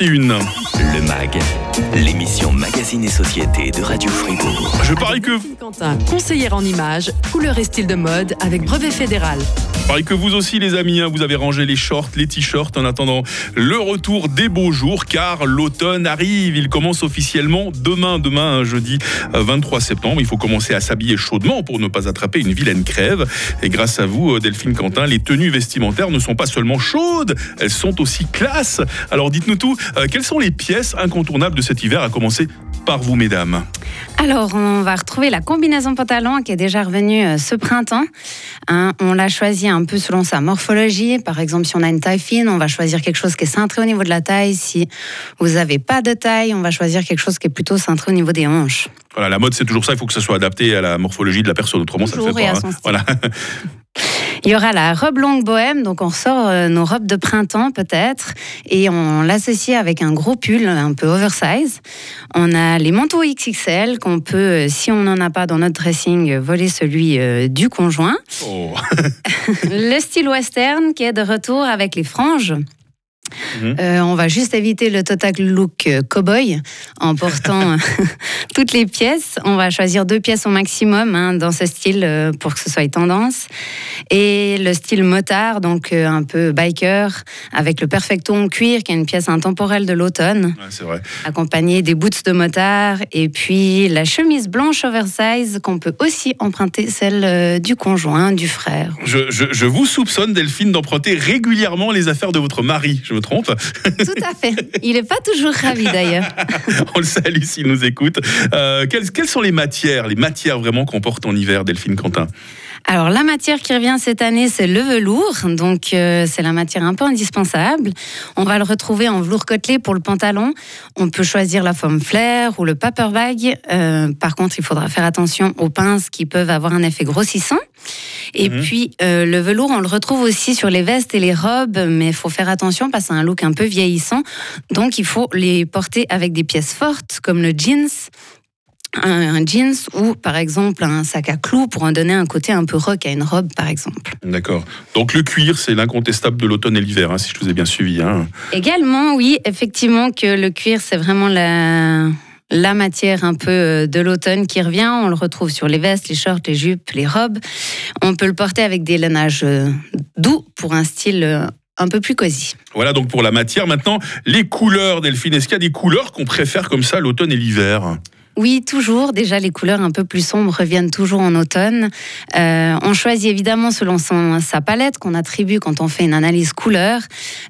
Une. Le MAG, l'émission Magazine et Société de Radio Fribourg. Je parie que, Quentin, conseillère en images, couleur et style de mode avec brevet fédéral. je parie que vous aussi, les amis, hein, vous avez rangé les shorts, les t-shirts en attendant le retour des beaux jours, car l'automne arrive. Il commence officiellement demain, demain, hein, jeudi euh, 23 septembre. Il faut commencer à s'habiller chaudement pour ne pas attraper une vilaine crève. Et grâce à vous, euh, Delphine Quentin, les tenues vestimentaires ne sont pas seulement chaudes, elles sont aussi classe. Alors dites-nous tout, euh, quelles sont les pièces incontournables de cet hiver, à commencer par vous, mesdames Alors, on va retrouver la combinaison pantalon qui est déjà revenue euh, ce printemps. Hein, on l'a choisi un peu selon sa morphologie. Par exemple, si on a une taille fine, on va choisir quelque chose qui est cintré au niveau de la taille. Si vous n'avez pas de taille, on va choisir quelque chose qui est plutôt cintré au niveau des hanches. Voilà, la mode, c'est toujours ça. Il faut que ça soit adapté à la morphologie de la personne. Autrement, ça ne Toujours fait pas. hein. Voilà. Il y aura la robe longue bohème, donc on ressort euh, nos robes de printemps peut-être, et on l'associe avec un gros pull un peu oversize. On a les manteaux XXL qu'on peut, euh, si on n'en a pas dans notre dressing, voler celui euh, du conjoint. Oh. Le style western qui est de retour avec les franges. Mhm. Euh, on va juste éviter le total look euh, cowboy en portant toutes les pièces. On va choisir deux pièces au maximum hein, dans ce style euh, pour que ce soit tendance. Et le style motard, donc euh, un peu biker, avec le perfecto en cuir, qui est une pièce intemporelle de l'automne, Ouais, c'est vrai. accompagné des boots de motard. Et puis la chemise blanche oversize qu'on peut aussi emprunter, celle euh, du conjoint, du frère. Je, je- je vous soupçonne, Delphine, d'emprunter régulièrement les affaires de votre mari. Je me trompe Tout à fait. Il n'est pas toujours ravi d'ailleurs. On le salue s'il nous écoute. Euh, quelles, quelles sont les matières, les matières vraiment qu'on porte en hiver, Delphine Quentin? Alors la matière qui revient cette année, c'est le velours, donc euh, c'est la matière un peu indispensable. On va le retrouver en velours côtelé pour le pantalon. On peut choisir la forme flair ou le paper bag. Euh, par contre, il faudra faire attention aux pinces qui peuvent avoir un effet grossissant. Et Mhm. puis euh, le velours, on le retrouve aussi sur les vestes et les robes, mais il faut faire attention parce que c'est un look un peu vieillissant. Donc il faut les porter avec des pièces fortes comme le jeans un, un jeans ou par exemple un sac à clous pour en donner un côté un peu rock à une robe par exemple. D'accord. Donc le cuir, c'est l'incontestable de l'automne et l'hiver, hein, si je vous ai bien suivi. hein. Également, oui, effectivement que le cuir c'est vraiment la la matière un peu euh, de l'automne qui revient, on le retrouve sur les vestes, les shorts, les jupes, les robes. On peut le porter avec des lainages euh, doux pour un style euh, un peu plus cosy. Voilà donc pour la matière. Maintenant, les couleurs, Delphine. Est-ce qu'il y a des couleurs qu'on préfère comme ça l'automne et l'hiver? Oui, toujours. Déjà, les couleurs un peu plus sombres reviennent toujours en automne. Euh, on choisit évidemment selon son, sa palette qu'on attribue quand on fait une analyse couleur.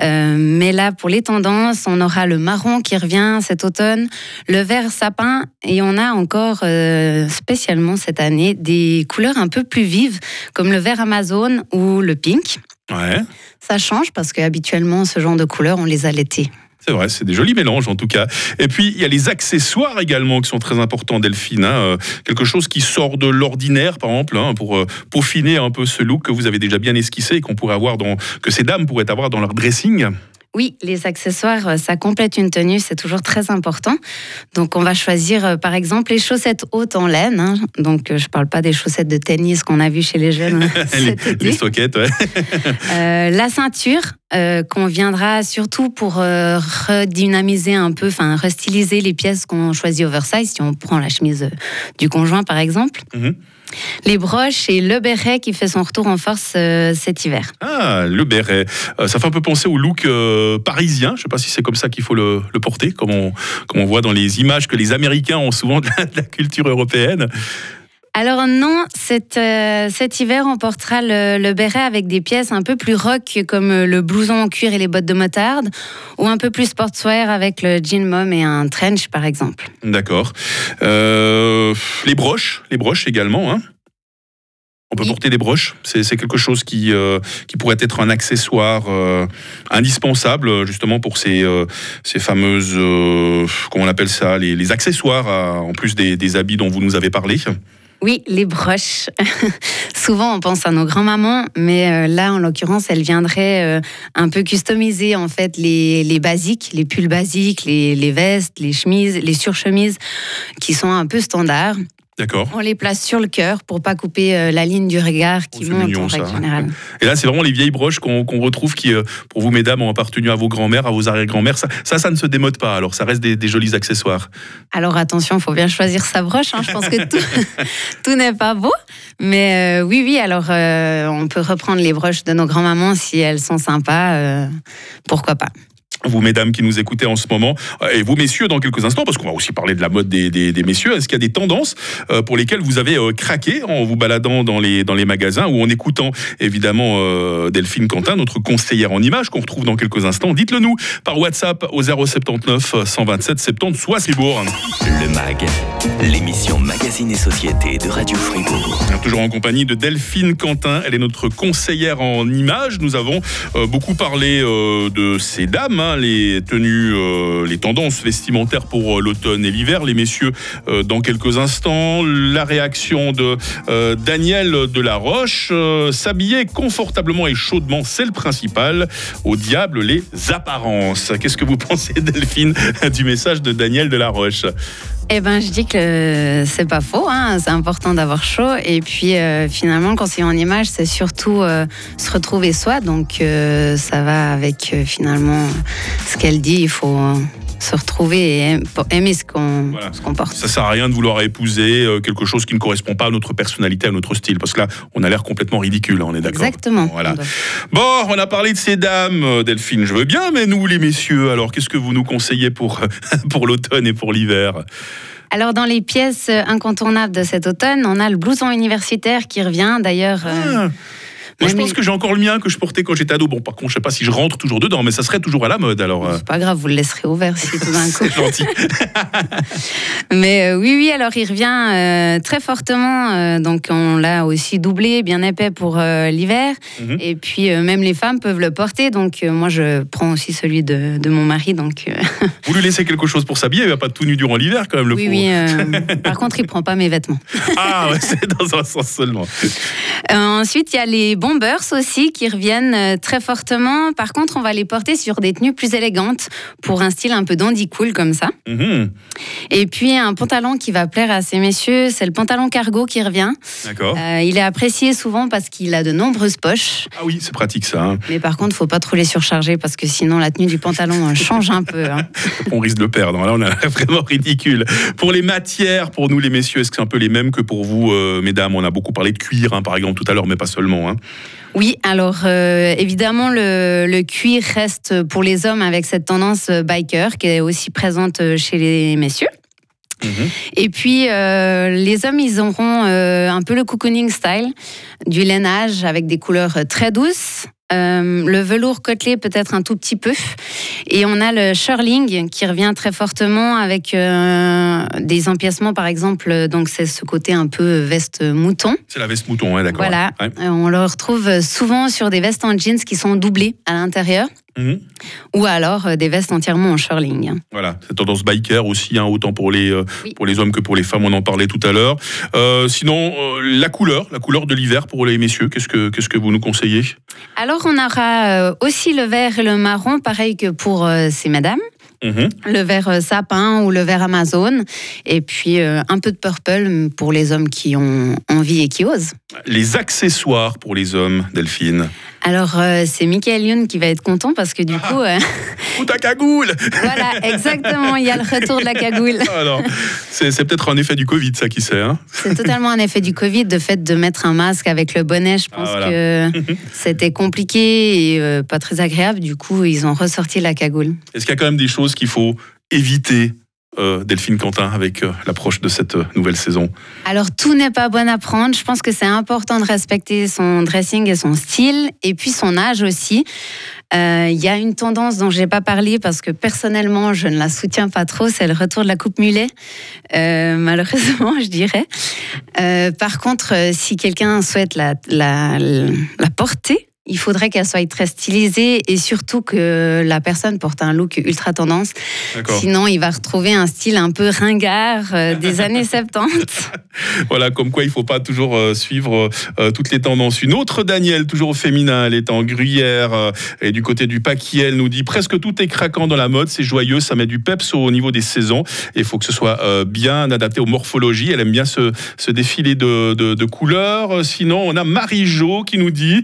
Euh, mais là, pour les tendances, on aura le marron qui revient cet automne, le vert sapin, et on a encore euh, spécialement cette année des couleurs un peu plus vives, comme le vert amazone ou le pink. Ouais. Ça change parce qu'habituellement, ce genre de couleurs, on les a l'été. C'est vrai, c'est des jolis mélanges en tout cas. Et puis il y a les accessoires également qui sont très importants, Delphine. hein. Euh, quelque chose qui sort de l'ordinaire, par exemple, hein, pour euh, peaufiner un peu ce look que vous avez déjà bien esquissé et qu'on pourrait avoir dans, que ces dames pourraient avoir dans leur dressing. Oui, les accessoires, euh, ça complète une tenue, c'est toujours très important. Donc, on va choisir, euh, par exemple, les chaussettes hautes en laine. hein. Donc, euh, je ne parle pas des chaussettes de tennis qu'on a vues chez les jeunes les, été. les soquettes, ouais. Euh, la ceinture, euh, qu'on viendra surtout pour euh, redynamiser un peu, enfin, restyliser les pièces qu'on choisit oversize, si on prend la chemise du conjoint, par exemple. Mhm. Les broches et le béret qui fait son retour en force euh, cet hiver. Ah, le béret. Euh, ça fait un peu penser au look euh, parisien. Je ne sais pas si c'est comme ça qu'il faut le, porter, comme on, comme on voit dans les images que les Américains ont souvent de la culture européenne. Alors non, cet, euh, cet hiver, on portera le, le béret avec des pièces un peu plus rock comme euh, le blouson en cuir et les bottes de motarde, ou un peu plus sportswear avec le jean mom et un trench par exemple. D'accord. Euh, les broches, les broches également. Hein. On peut Oui. porter des broches. C'est c'est quelque chose qui, euh, qui pourrait être un accessoire euh, indispensable justement pour ces, euh, ces fameuses, comment on appelle ça, les, les accessoires à- en plus des, des habits dont vous nous avez parlé. Oui, les broches. Souvent, on pense à nos grands-mamans, mais euh, là, en l'occurrence, elles viendraient euh, un peu customiser en fait les, les basiques, les pulls basiques, les, les vestes, les chemises, les surchemises, qui sont un peu standards. D'accord. On les place sur le cœur pour pas couper euh, la ligne du regard qui Oh, monte mignon, en règle ça. générale. Et là, c'est vraiment les vieilles broches qu'on retrouve qui, euh, pour vous, mesdames, ont appartenu à vos grands-mères, à vos arrière-grands-mères. Ça, ça, ça ne se démode pas. Alors, ça reste des, des jolis accessoires. Alors attention, faut bien choisir sa broche. hein. Je pense que tout, tout n'est pas beau. Mais euh, oui, oui, alors euh, on peut reprendre les broches de nos grands-mamans si elles sont sympas. euh, pourquoi pas Vous, mesdames, qui nous écoutez en ce moment, euh, et vous, messieurs, dans quelques instants, parce qu'on va aussi parler de la mode des, des- des messieurs. Est-ce qu'il y a des tendances euh, pour lesquelles vous avez euh, craqué en vous baladant dans les, dans les magasins ou en écoutant, évidemment, Delphine Quentin, notre conseillère en images, qu'on retrouve dans quelques instants Dites-le nous par WhatsApp au 079 127 70 soit Fribourg. Le MAG, l'émission Magazine et Société de Radio Fribourg. Toujours en compagnie de Delphine Quentin, elle est notre conseillère en images. Nous avons beaucoup parlé de ces dames, les tenues, euh, les tendances vestimentaires pour euh, l'automne et l'hiver. Les messieurs, euh, dans quelques instants, la réaction de Daniel Delaroche. S'habiller confortablement et chaudement, c'est le principal. Au diable, les apparences. Qu'est-ce que vous pensez, Delphine, du message de Daniel Delaroche Eh ben, je dis que c'est pas faux. hein. C'est important d'avoir chaud. Et puis, euh, finalement, quand c'est en image, c'est surtout euh, se retrouver soi. Donc, euh, ça va avec euh, finalement ce qu'elle dit. Il faut euh, se retrouver et aimer ce qu'on Voilà. qu'on porte. Ça sert à rien de vouloir épouser euh, quelque chose qui ne correspond pas à notre personnalité, à notre style, parce que là, on a l'air complètement ridicule, hein, on est d'accord. Exactement. Voilà. Bon, on a parlé de ces dames, euh, Delphine, je veux bien, mais nous, les messieurs, alors qu'est-ce que vous nous conseillez pour, pour l'automne et pour l'hiver? Alors, dans les pièces incontournables de cet automne, on a le blouson universitaire qui revient. D'ailleurs, euh, Ah. Moi, je pense que j'ai encore le mien que je portais quand j'étais ado. Bon, par contre, je sais pas si je rentre toujours dedans, mais ça serait toujours à la mode, alors. euh, c'est pas grave, vous le laisserez ouvert si tout d'un coup. C'est gentil. Mais euh, oui, oui, alors il revient euh, très fortement. euh, donc on l'a aussi doublé, bien épais pour l'hiver. Mhm. Et puis même les femmes peuvent le porter. Donc moi, je prends aussi celui de, de mon mari. Donc Vous lui laissez quelque chose pour s'habiller, il va pas tout nu durant l'hiver, quand même, le oui, pauvre. oui. par contre, il prend pas mes vêtements. Ah, ouais, c'est dans un sens seulement. Ensuite, il y a les bombers aussi qui reviennent euh, très fortement. Par contre, on va les porter sur des tenues plus élégantes pour un style un peu dandy cool comme ça. Mhm. Et puis un pantalon qui va plaire à ces messieurs, c'est le pantalon cargo qui revient. D'accord. Euh, il est apprécié souvent parce qu'il a de nombreuses poches. Ah oui, c'est pratique ça. hein. Mais par contre, faut pas trop les surcharger parce que sinon la tenue du pantalon euh, change un peu. hein. on risque de le perdre. Là, on est vraiment ridicule. Pour les matières, pour nous les messieurs, est-ce que c'est un peu les mêmes que pour vous, euh, mesdames? On a beaucoup parlé de cuir, hein, par exemple, tout à l'heure, mais pas seulement. hein. Oui, alors euh, évidemment le, le cuir reste pour les hommes avec cette tendance euh, biker qui est aussi présente euh, chez les messieurs. Mhm. Et puis euh, les hommes, ils auront euh, un peu le cocooning style, du lainage avec des couleurs très douces. Euh, le velours côtelé peut-être un tout petit peu. Et on a le shirling qui revient très fortement avec euh, des empiècements par exemple. Donc c'est ce côté un peu veste mouton. C'est la veste mouton, d'accord. Voilà. Ouais. Euh, On le retrouve souvent sur des vestes en jeans qui sont doublées à l'intérieur Ou alors euh, des vestes entièrement en shirling. Voilà, cette tendance biker aussi, hein, autant pour les, euh, Oui. pour les hommes que pour les femmes, on en parlait tout à l'heure. Euh, sinon, la couleur, la couleur de l'hiver pour les messieurs, qu'est-ce que, qu'est-ce que vous nous conseillez? Alors on aura aussi le vert et le marron, pareil que pour ces madames. Mhm. Le vert euh, sapin ou le vert Amazon. Et puis euh, un peu de purple pour les hommes qui ont envie et qui osent. Les accessoires pour les hommes, Delphine. Alors euh, c'est Michael Youn qui va être content parce que du Ah. coup, euh, Ou ta cagoule voilà, exactement, il y a le retour de la cagoule. Alors, c'est, c'est peut-être un effet du Covid, ça, qui sait. Hein C'est totalement un effet du Covid, de fait de mettre un masque avec le bonnet. Je pense Ah, voilà. que c'était compliqué et pas très agréable. Du coup, ils ont ressorti la cagoule. Est-ce qu'il y a quand même des choses qu'il faut éviter, euh, Delphine Quentin, avec euh, l'approche de cette euh, nouvelle saison Alors, tout n'est pas bon à prendre. Je pense que c'est important de respecter son dressing et son style, et puis son âge aussi. Il y a une tendance dont je n'ai pas parlé parce que personnellement, je ne la soutiens pas trop, c'est le retour de la coupe mulet, malheureusement, je dirais. Par contre, si quelqu'un souhaite la porter, il faudrait qu'elle soit très stylisée et surtout que la personne porte un look ultra tendance. Sinon, il va retrouver un style un peu ringard euh, des années 70. voilà, comme quoi il ne faut pas toujours euh, suivre euh, toutes les tendances. Une autre Danielle, toujours au féminin, elle est en gruyère et du côté du paquis, elle nous dit presque tout est craquant dans la mode, c'est joyeux, ça met du peps au niveau des saisons et il faut que ce soit bien adapté aux morphologies. Elle aime bien ce, défilé de, de, couleurs. Sinon, on a Marie-Jo qui nous dit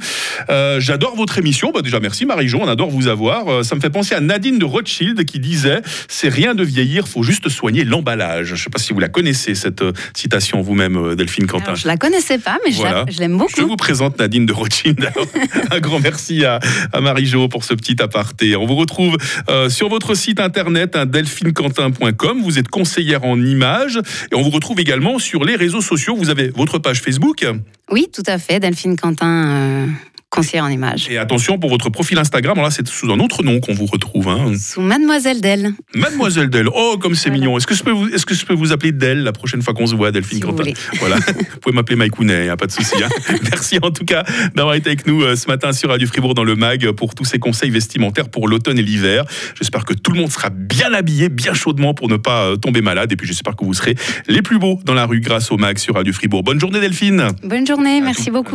J'adore votre émission. Bah, déjà, merci Marie-Jo, on adore vous avoir. ça me fait penser à Nadine de Rothschild qui disait C'est rien de vieillir, faut juste soigner l'emballage. Je ne sais pas si vous la connaissez, cette euh, citation vous-même, euh, Delphine Quentin. je la connaissais pas, mais je l'aime beaucoup. Je vous présente Nadine de Rothschild. un grand merci à, Marie-Jo pour ce petit aparté. On vous retrouve euh, sur votre site internet hein, delphinequentin.com. Vous êtes conseillère en images et on vous retrouve également sur les réseaux sociaux. Vous avez votre page Facebook Oui, tout à fait, Delphine Quentin conseiller en images. Et attention pour votre profil Instagram, là c'est sous un autre nom qu'on vous retrouve. Hein. Sous Mademoiselle Dell. Mademoiselle Dell. Oh, comme c'est mignon. Est-ce que, je peux vous, est-ce que je peux vous appeler Dell la prochaine fois qu'on se voit, Delphine si Quentin? Voilà. vous pouvez m'appeler Mike Hounet, a pas de souci. Hein. Merci en tout cas d'avoir été avec nous euh, ce matin sur Radio Fribourg dans le MAG pour tous ces conseils vestimentaires pour l'automne et l'hiver. J'espère que tout le monde sera bien habillé, bien chaudement pour ne pas euh, tomber malade. Et puis j'espère que vous serez les plus beaux dans la rue grâce au MAG sur Radio Fribourg. Bonne journée Delphine. Bonne journée, merci beaucoup.